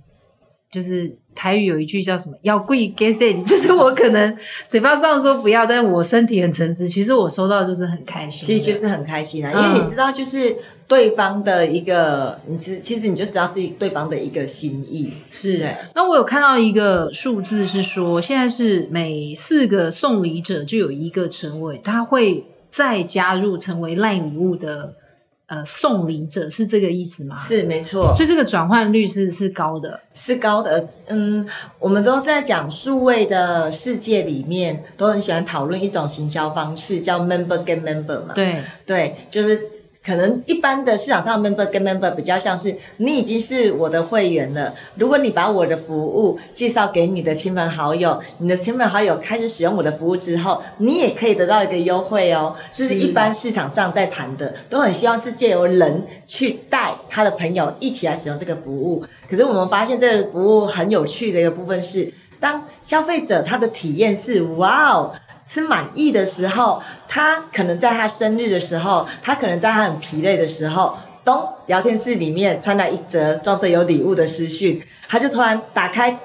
就是台语有一句叫什么“要贵给谁”，就是我可能嘴巴上说不要，但是我身体很诚实。其实我收到就是很开心，其实就是很开心啊，因为你知道，就是对方的一个，你其实其实你就知道是对方的一个心意。是，对那我有看到一个数字是说，现在是每四个送礼者就有一个成为，他会再加入成为赖礼物的。呃，送礼者是这个意思吗？是，没错。所以这个转换率是是高的，是高的。嗯，我们都在讲数位的世界里面，都很喜欢讨论一种行销方式，叫 member get member 嘛。对，对，就是。可能一般的市场上 member 跟 member 比较像是你已经是我的会员了，如果你把我的服务介绍给你的亲朋好友，你的亲朋好友开始使用我的服务之后，你也可以得到一个优惠哦。就是一般市场上在谈的，都很希望是借由人去带他的朋友一起来使用这个服务。可是我们发现这个服务很有趣的一个部分是，当消费者他的体验是哇哦。是满意的时候，他可能在他生日的时候，他可能在他很疲累的时候，咚，聊天室里面传来一则装着有礼物的私讯，他就突然打开，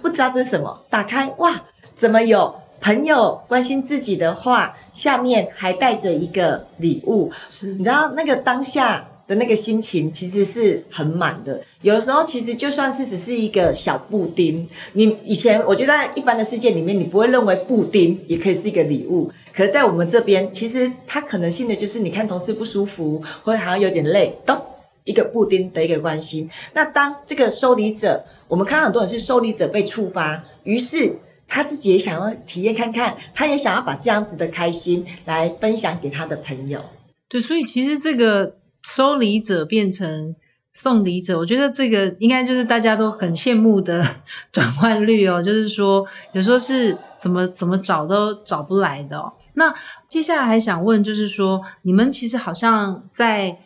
不知道这是什么，打开哇，怎么有朋友关心自己的话，下面还带着一个礼物，你知道那个当下。的那个心情其实是很满的。有的时候，其实就算是只是一个小布丁，你以前我觉得在一般的世界里面，你不会认为布丁也可以是一个礼物。可是，在我们这边，其实它可能性的就是，你看同事不舒服，或好像有点累，咚，一个布丁的一个关心。那当这个收礼者，我们看到很多人是收礼者被触发，于是他自己也想要体验看看，他也想要把这样子的开心来分享给他的朋友。对，所以其实这个。收礼者变成送礼者，我觉得这个应该就是大家都很羡慕的 转换率哦。就是说，有时候是怎么怎么找都找不来的。那接下来还想问，就是说，你们其实好像在。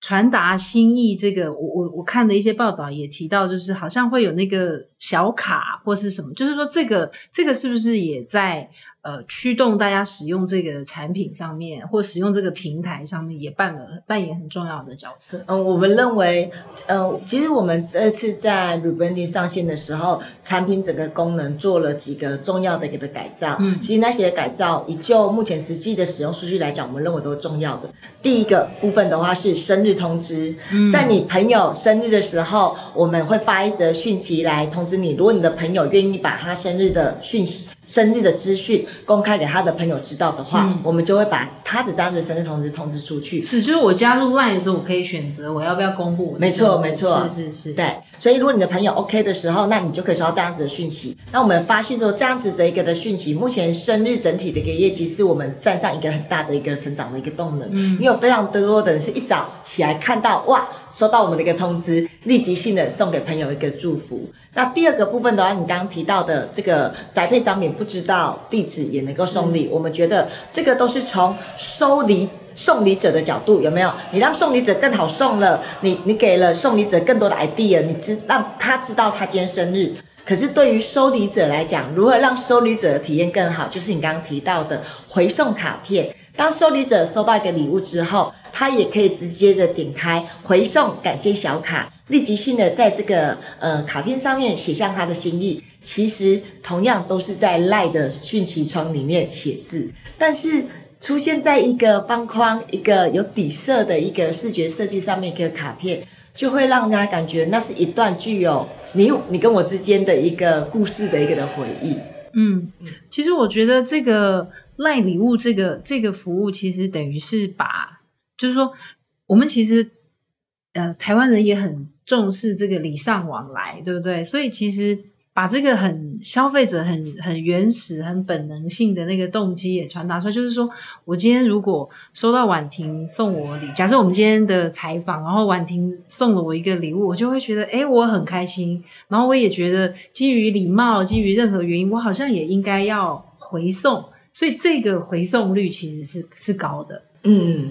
传达心意，这个我我我看的一些报道也提到，就是好像会有那个小卡或是什么，就是说这个这个是不是也在？呃，驱动大家使用这个产品上面，或使用这个平台上面，也扮了扮演很重要的角色。嗯，我们认为，嗯，其实我们这次在 rebranding 上线的时候，产品整个功能做了几个重要的一个的改造。嗯，其实那些改造，以就目前实际的使用数据来讲，我们认为都是重要的。第一个部分的话是生日通知，嗯，在你朋友生日的时候，我们会发一则讯息来通知你，如果你的朋友愿意把他生日的讯息。生日的资讯公开给他的朋友知道的话，嗯、我们就会把他的这样子生日通知通知出去。是，就是我加入 LINE 的时候，我可以选择我要不要公布我的。没错，没错，是是是，对。所以如果你的朋友 OK 的时候，那你就可以收到这样子的讯息。那我们发现说这样子的一个的讯息，目前生日整体的一个业绩是我们站上一个很大的一个成长的一个动能。嗯，因为有非常多的人是一早起来看到哇，收到我们的一个通知，立即性的送给朋友一个祝福。那第二个部分的话，你刚刚提到的这个宅配商品，不知道地址也能够送礼，我们觉得这个都是从收礼送礼者的角度，有没有？你让送礼者更好送了，你你给了送礼者更多的 idea，你知让他知道他今天生日。可是对于收礼者来讲，如何让收礼者的体验更好，就是你刚刚提到的回送卡片。当收礼者收到一个礼物之后，他也可以直接的点开回送感谢小卡。立即性的在这个呃卡片上面写上他的心意，其实同样都是在赖的讯息窗里面写字，但是出现在一个方框、一个有底色的一个视觉设计上面一个卡片，就会让人家感觉那是一段具有你你跟我之间的一个故事的一个的回忆。嗯，其实我觉得这个赖礼物这个这个服务，其实等于是把，就是说我们其实呃台湾人也很。重视这个礼尚往来，对不对？所以其实把这个很消费者很很原始、很本能性的那个动机也传达出来，就是说我今天如果收到婉婷送我礼，假设我们今天的采访，然后婉婷送了我一个礼物，我就会觉得，诶，我很开心，然后我也觉得基于礼貌，基于任何原因，我好像也应该要回送，所以这个回送率其实是是高的，嗯。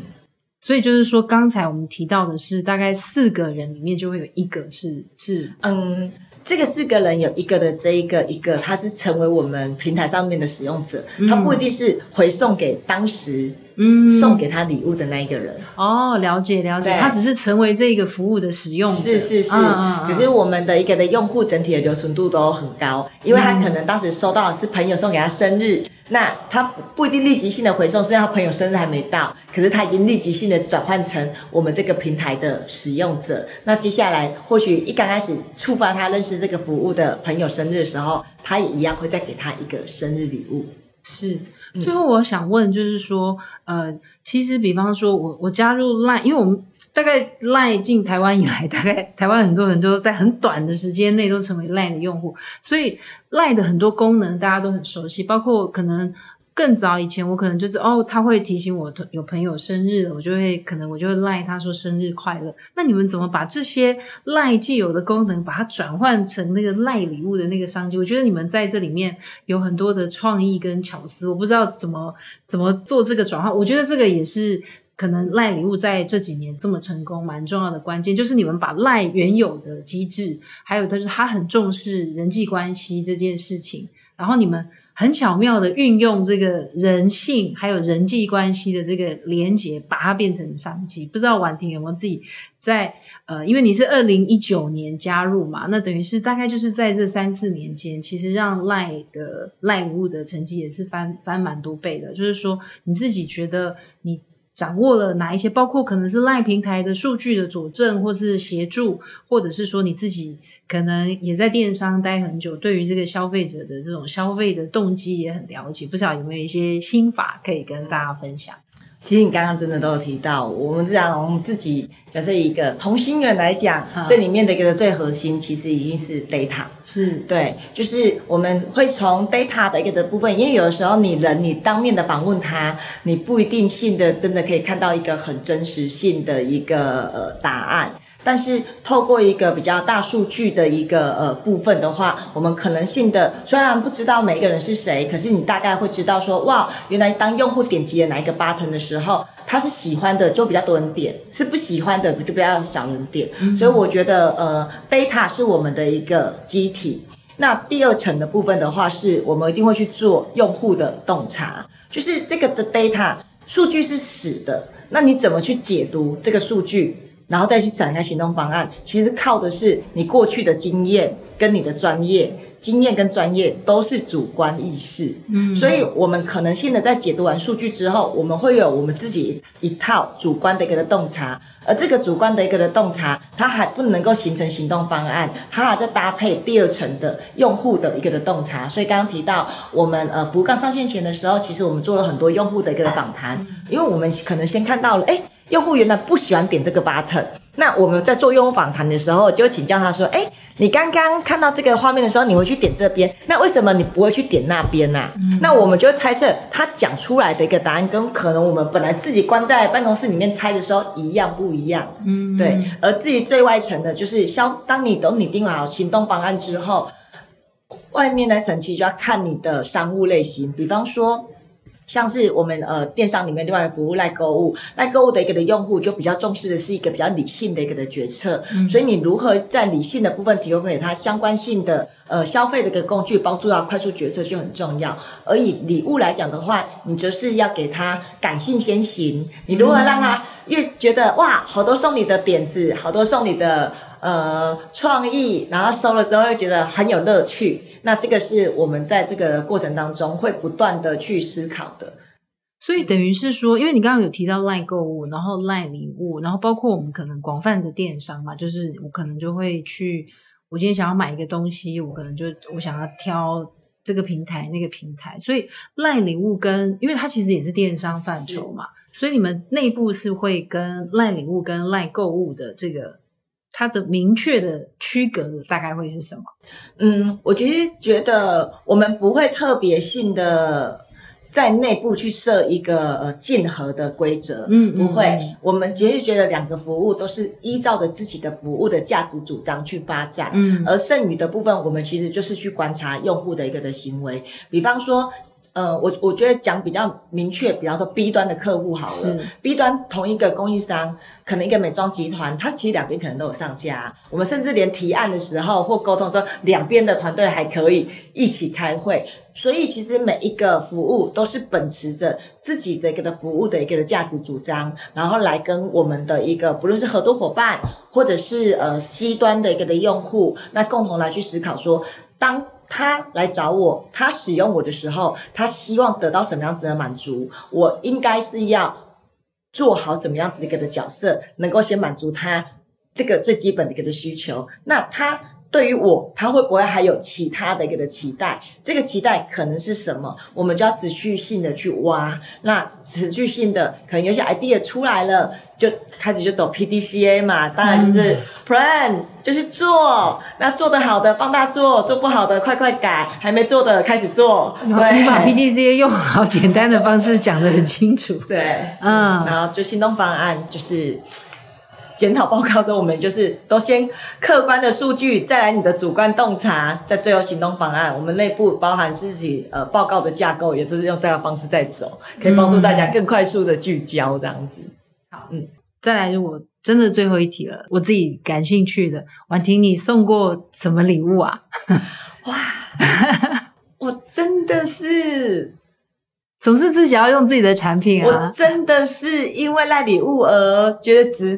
所以就是说，刚才我们提到的是，大概四个人里面就会有一个是是，嗯，这个四个人有一个的这一个一个，他是成为我们平台上面的使用者，嗯、他不一定是回送给当时嗯送给他礼物的那一个人。哦，了解了解，他只是成为这个服务的使用者，是是是。嗯嗯嗯，可是我们的一个的用户整体的留存度都很高，因为他可能当时收到的是朋友送给他生日。那他不一定立即性的回送，虽然他朋友生日还没到，可是他已经立即性的转换成我们这个平台的使用者。那接下来或许一刚开始触发他认识这个服务的朋友生日的时候，他也一样会再给他一个生日礼物。是。最后我想问，就是说，呃，其实比方说我我加入 LINE，因为我们大概 LINE 进台湾以来，大概台湾很多人都在很短的时间内都成为 LINE 的用户，所以 LINE 的很多功能大家都很熟悉，包括可能。更早以前，我可能就是哦，他会提醒我有朋友生日了，我就会可能我就会赖他说生日快乐。那你们怎么把这些赖既有的功能，把它转换成那个赖礼物的那个商机？我觉得你们在这里面有很多的创意跟巧思，我不知道怎么怎么做这个转换。我觉得这个也是可能赖礼物在这几年这么成功蛮重要的关键，就是你们把赖原有的机制，还有就是他很重视人际关系这件事情，然后你们。很巧妙的运用这个人性还有人际关系的这个连接，把它变成商机。不知道婉婷有没有自己在呃，因为你是二零一九年加入嘛，那等于是大概就是在这三四年间，其实让赖的赖物的成绩也是翻翻蛮多倍的。就是说你自己觉得你。掌握了哪一些，包括可能是赖平台的数据的佐证，或是协助，或者是说你自己可能也在电商待很久，对于这个消费者的这种消费的动机也很了解，不知道有没有一些心法可以跟大家分享？其实你刚刚真的都有提到，我们这样我们自己假设一个同心圆来讲，嗯、这里面的一个最核心，其实已经是 data，是对，就是我们会从 data 的一个的部分，因为有的时候你人你当面的访问他，你不一定性的真的可以看到一个很真实性的一个呃答案。但是透过一个比较大数据的一个呃部分的话，我们可能性的虽然不知道每一个人是谁，可是你大概会知道说，哇，原来当用户点击了哪一个 button 的时候，他是喜欢的就比较多人点，是不喜欢的就比较少人点。嗯、所以我觉得呃，data 是我们的一个机体。那第二层的部分的话，是我们一定会去做用户的洞察，就是这个的 data 数据是死的，那你怎么去解读这个数据，然后再去展开行动方案？其实靠的是你过去的经验跟你的专业。经验跟专业都是主观意识，嗯，所以我们可能性的在解读完数据之后，我们会有我们自己一套主观的一个的洞察，而这个主观的一个的洞察，它还不能够形成行动方案，它还在搭配第二层的用户的一个的洞察。所以刚刚提到我们呃服务刚上线前的时候，其实我们做了很多用户的一个的访谈，因为我们可能先看到了，哎，用户原来不喜欢点这个 button。那我们在做用户访谈的时候，就请教他说：“哎，你刚刚看到这个画面的时候，你会去点这边，那为什么你不会去点那边呢、啊？”嗯、那我们就猜测他讲出来的一个答案，跟可能我们本来自己关在办公室里面猜的时候一样不一样？嗯，对。而至于最外层的，就是消，当你都拟定好行动方案之后，外面的神奇就要看你的商务类型，比方说。像是我们呃电商里面另外的服务赖购物，赖购物的一个的用户就比较重视的是一个比较理性的一个的决策，嗯、所以你如何在理性的部分提供给他相关性的呃消费的一个工具，帮助他快速决策就很重要。而以礼物来讲的话，你则是要给他感性先行，你如何让他越觉得哇，好多送你的点子，好多送你的。呃，创意，然后收了之后又觉得很有乐趣，那这个是我们在这个过程当中会不断的去思考的。所以等于是说，因为你刚刚有提到 LINE 购物，然后 LINE 礼物，然后包括我们可能广泛的电商嘛，就是我可能就会去，我今天想要买一个东西，我可能就我想要挑这个平台那个平台，所以 LINE 礼物跟，因为它其实也是电商范畴嘛，所以你们内部是会跟 LINE 礼物跟 LINE 购物的这个。它的明确的区隔大概会是什么？嗯，我其实觉得我们不会特别性的在内部去设一个呃竞合的规则，嗯，不会。嗯、我们其实觉得两个服务都是依照着自己的服务的价值主张去发展，嗯，而剩余的部分，我们其实就是去观察用户的一个的行为，比方说。呃，我我觉得讲比较明确，比方说 B 端的客户好了，B 端同一个供应商，可能一个美妆集团，它其实两边可能都有上架。我们甚至连提案的时候或沟通的时候，两边的团队还可以一起开会。所以其实每一个服务都是秉持着自己的一个的服务的一个的价值主张，然后来跟我们的一个不论是合作伙伴，或者是呃 C 端的一个的用户，那共同来去思考说，当。他来找我，他使用我的时候，他希望得到什么样子的满足？我应该是要做好什么样子的一个的角色，能够先满足他这个最基本的一个的需求。那他。对于我，他会不会还有其他的一个的期待？这个期待可能是什么？我们就要持续性的去挖。那持续性的，可能有些 idea 出来了，就开始就走 PDCA 嘛。当然就是 plan，就是做。那做的好的放大做，做不好的快快改。还没做的开始做。对，你把 PDCA 用好简单的方式讲得很清楚。对，嗯，然后就行动方案就是。检讨报告之后，我们就是都先客观的数据，再来你的主观洞察，在最后行动方案。我们内部包含自己呃报告的架构，也是用这个方式在走，可以帮助大家更快速的聚焦这样子。嗯、好，嗯，再来就我真的最后一题了，我自己感兴趣的，婉婷，你送过什么礼物啊？哇，我真的是。总是自己要用自己的产品啊！我真的是因为赖礼物而觉得值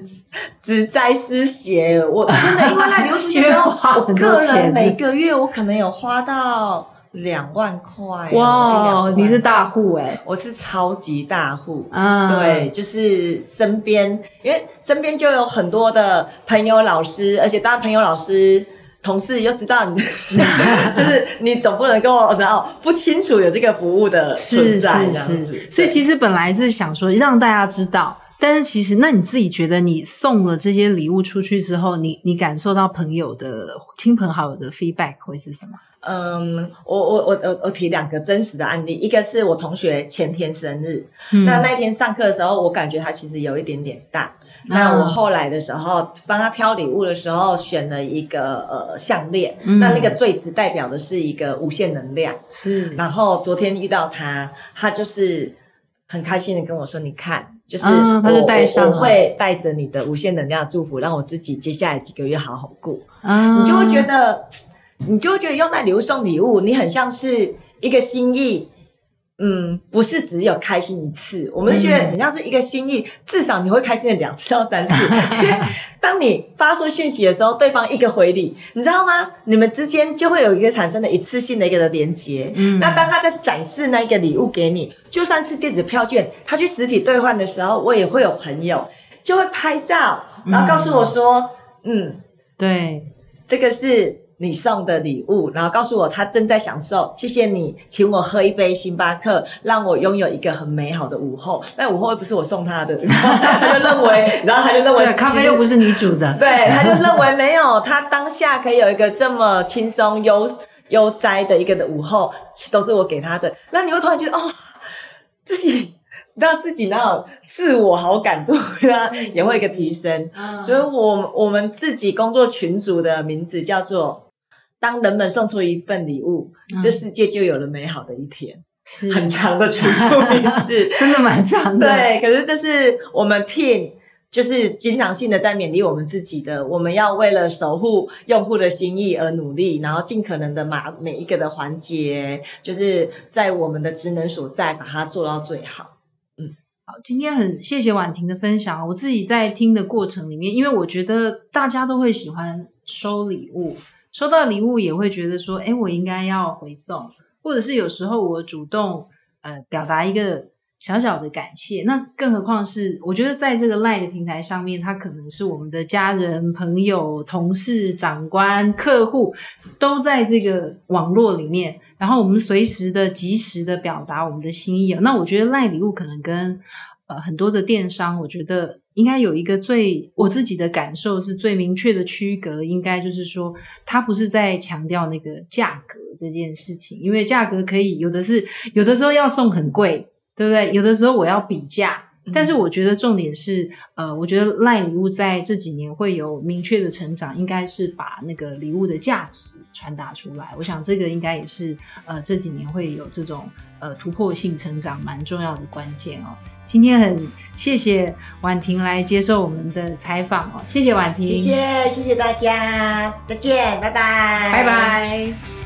值灾思血。我真的因为赖礼物出现之后，我个人每个月我可能有花到两万块。哇，你是大户诶，我是超级大户。啊，对，就是身边，因为身边就有很多的朋友、老师，而且当朋友、老师。同事又知道你，就是你总不能跟我然后不清楚有这个服务的存在这样子。所以其实本来是想说让大家知道，但是其实那你自己觉得你送了这些礼物出去之后，你你感受到朋友的亲朋好友的 feedback 会是什么？嗯，我我我我我提两个真实的案例，一个是我同学前天生日，嗯、那那一天上课的时候，我感觉他其实有一点点大。嗯、那我后来的时候帮他挑礼物的时候，选了一个呃项链，嗯、那那个坠子代表的是一个无限能量。是，然后昨天遇到他，他就是很开心的跟我说：“你看，就是我、嗯、他就带上我，我会带着你的无限能量祝福，让我自己接下来几个月好好过。嗯”你就会觉得。你就会觉得用那礼物送礼物，你很像是一个心意，嗯，不是只有开心一次，我们觉得很像是一个心意，至少你会开心的两次到三次。因为当你发出讯息的时候，对方一个回礼，你知道吗？你们之间就会有一个产生的一次性的一个的连接。嗯，那当他在展示那个礼物给你，就算是电子票券，他去实体兑换的时候，我也会有朋友就会拍照，然后告诉我说，嗯，嗯对，这个是。你送的礼物，然后告诉我他正在享受，谢谢你请我喝一杯星巴克，让我拥有一个很美好的午后。那午后又不是我送他的，他就认为，然后他就认为对，咖啡又不是你煮的，对，他就认为没有，他当下可以有一个这么轻松悠悠哉的一个的午后，都是我给他的。那你会突然觉得哦，自己。让自己那种自我好感度啊，也会一个提升。嗯、所以我，我我们自己工作群组的名字叫做“当人们送出一份礼物，嗯、这世界就有了美好的一天”。是很长的群组名字，真的蛮长的。对，可是这是我们 team 就是经常性的在勉励我们自己的，我们要为了守护用户的心意而努力，然后尽可能的把每一个的环节，就是在我们的职能所在，把它做到最好。今天很谢谢婉婷的分享。我自己在听的过程里面，因为我觉得大家都会喜欢收礼物，收到礼物也会觉得说，诶，我应该要回送，或者是有时候我主动呃表达一个小小的感谢。那更何况是，我觉得在这个 LINE 的平台上面，它可能是我们的家人、朋友、同事、长官、客户都在这个网络里面。然后我们随时的、及时的表达我们的心意啊。那我觉得赖礼物可能跟呃很多的电商，我觉得应该有一个最我自己的感受是最明确的区隔，应该就是说，它不是在强调那个价格这件事情，因为价格可以有的是，有的时候要送很贵，对不对？有的时候我要比价。但是我觉得重点是，呃，我觉得 LINE 礼物在这几年会有明确的成长，应该是把那个礼物的价值传达出来。我想这个应该也是呃这几年会有这种呃突破性成长蛮重要的关键哦。今天很谢谢婉婷来接受我们的采访哦，谢谢婉婷，谢谢谢谢大家，再见，拜拜，拜拜。